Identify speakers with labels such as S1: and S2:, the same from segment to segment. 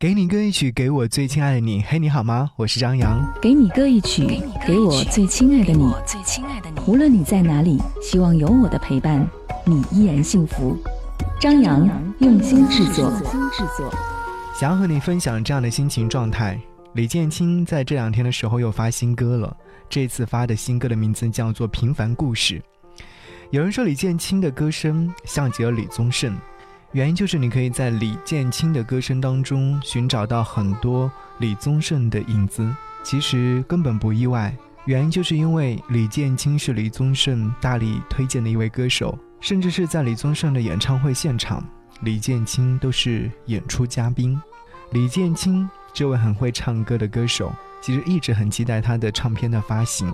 S1: 给你歌一曲，给我最亲爱的你。嘿，你好吗？我是张扬。
S2: 给你歌一曲，给我最亲爱的你。无论你在哪里，希望有我的陪伴，你依然幸福。张扬用心制作。
S1: 想要和你分享这样的心情状态。李建清在这两天的时候又发新歌了，这次发的新歌的名字叫做《平凡故事》。有人说李建清的歌声像极了李宗盛。原因就是你可以在李建清的歌声当中寻找到很多李宗盛的影子，其实根本不意外。原因就是因为李建清是李宗盛大力推荐的一位歌手，甚至是在李宗盛的演唱会现场，李建清都是演出嘉宾。李建清这位很会唱歌的歌手，其实一直很期待他的唱片的发行。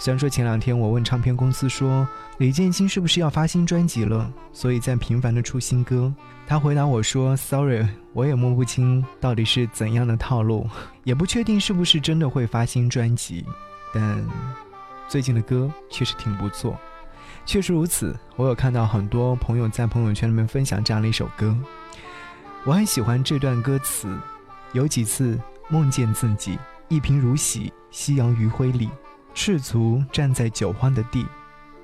S1: 虽然说前两天我问唱片公司说李建新是不是要发新专辑了，所以在频繁的出新歌，他回答我说：“Sorry，我也摸不清到底是怎样的套路，也不确定是不是真的会发新专辑。但最近的歌确实挺不错，确实如此。我有看到很多朋友在朋友圈里面分享这样的一首歌，我很喜欢这段歌词，有几次梦见自己一贫如洗，夕阳余晖里。”赤足站在酒荒的地，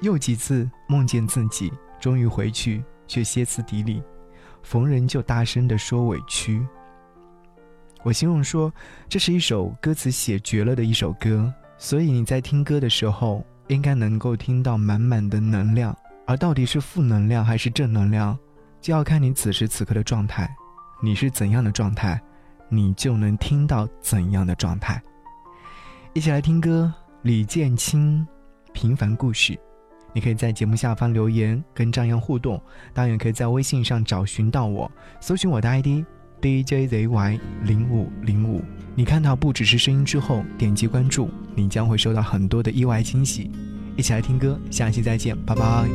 S1: 又几次梦见自己终于回去，却歇斯底里，逢人就大声地说委屈。我形容说，这是一首歌词写绝了的一首歌，所以你在听歌的时候，应该能够听到满满的能量。而到底是负能量还是正能量，就要看你此时此刻的状态。你是怎样的状态，你就能听到怎样的状态。一起来听歌。李建清，《平凡故事》，你可以在节目下方留言跟张扬互动，当然也可以在微信上找寻到我，搜寻我的 ID DJZY 零五零五。你看到不只是声音之后，点击关注，你将会收到很多的意外惊喜。一起来听歌，下期再见，拜拜。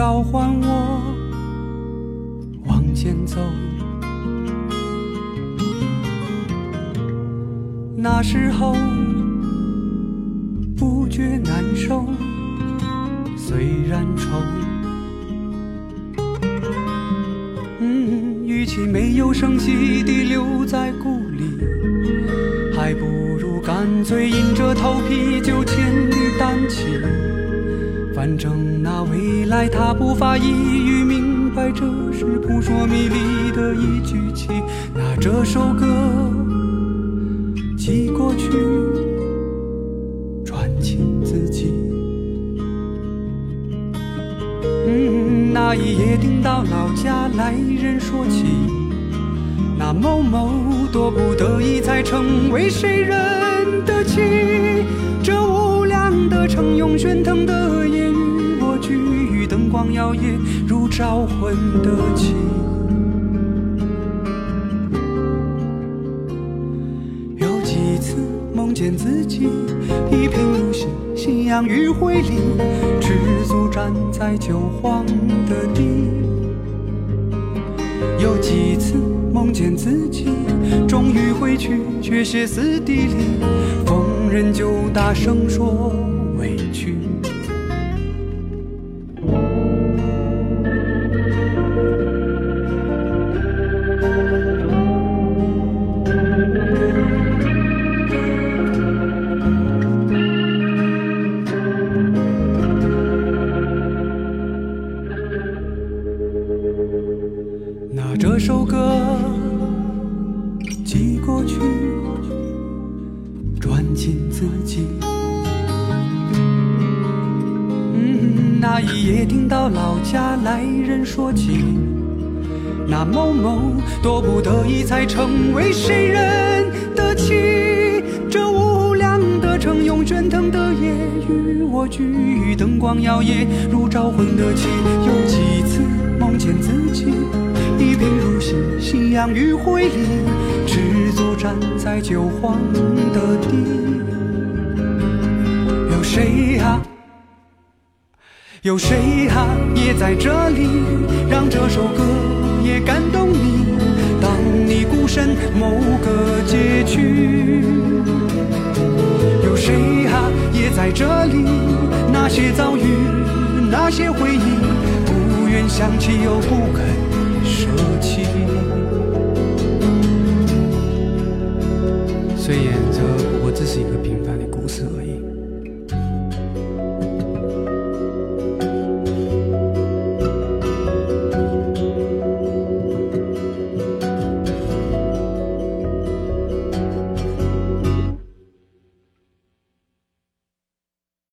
S3: 召唤我往前走，那时候不觉难受，虽然愁。嗯，与其没有声息地留在故里，还不如干脆硬着头皮就千里单骑。反正那未来他不发一语明白，这是扑朔迷离的一句棋。拿这首歌寄过去，传情自己。嗯，那一夜听到老家来人说起，那某某多不得已才成为谁人的妻。这无量的城涌喧腾的。摇曳如招魂的旗，有几次梦见自己一贫如洗，夕阳余晖里，赤足站在酒荒的地。有几次梦见自己终于回去，却歇斯底里，逢人就大声说委屈。这首歌寄过去，转进自己。嗯，那一夜听到老家来人说起，那某某多不得已才成为谁人的妻。这无量的城用喧腾的夜与我聚，灯光摇曳如招魂的旗。有几次梦见自己。一贫如洗，夕阳余晖里，赤足站在酒荒的地。有谁啊？有谁啊？也在这里，让这首歌也感动你。当你孤身某个街区。有谁啊，也在这里？那些遭遇，那些回忆，不愿想起又不肯舍弃。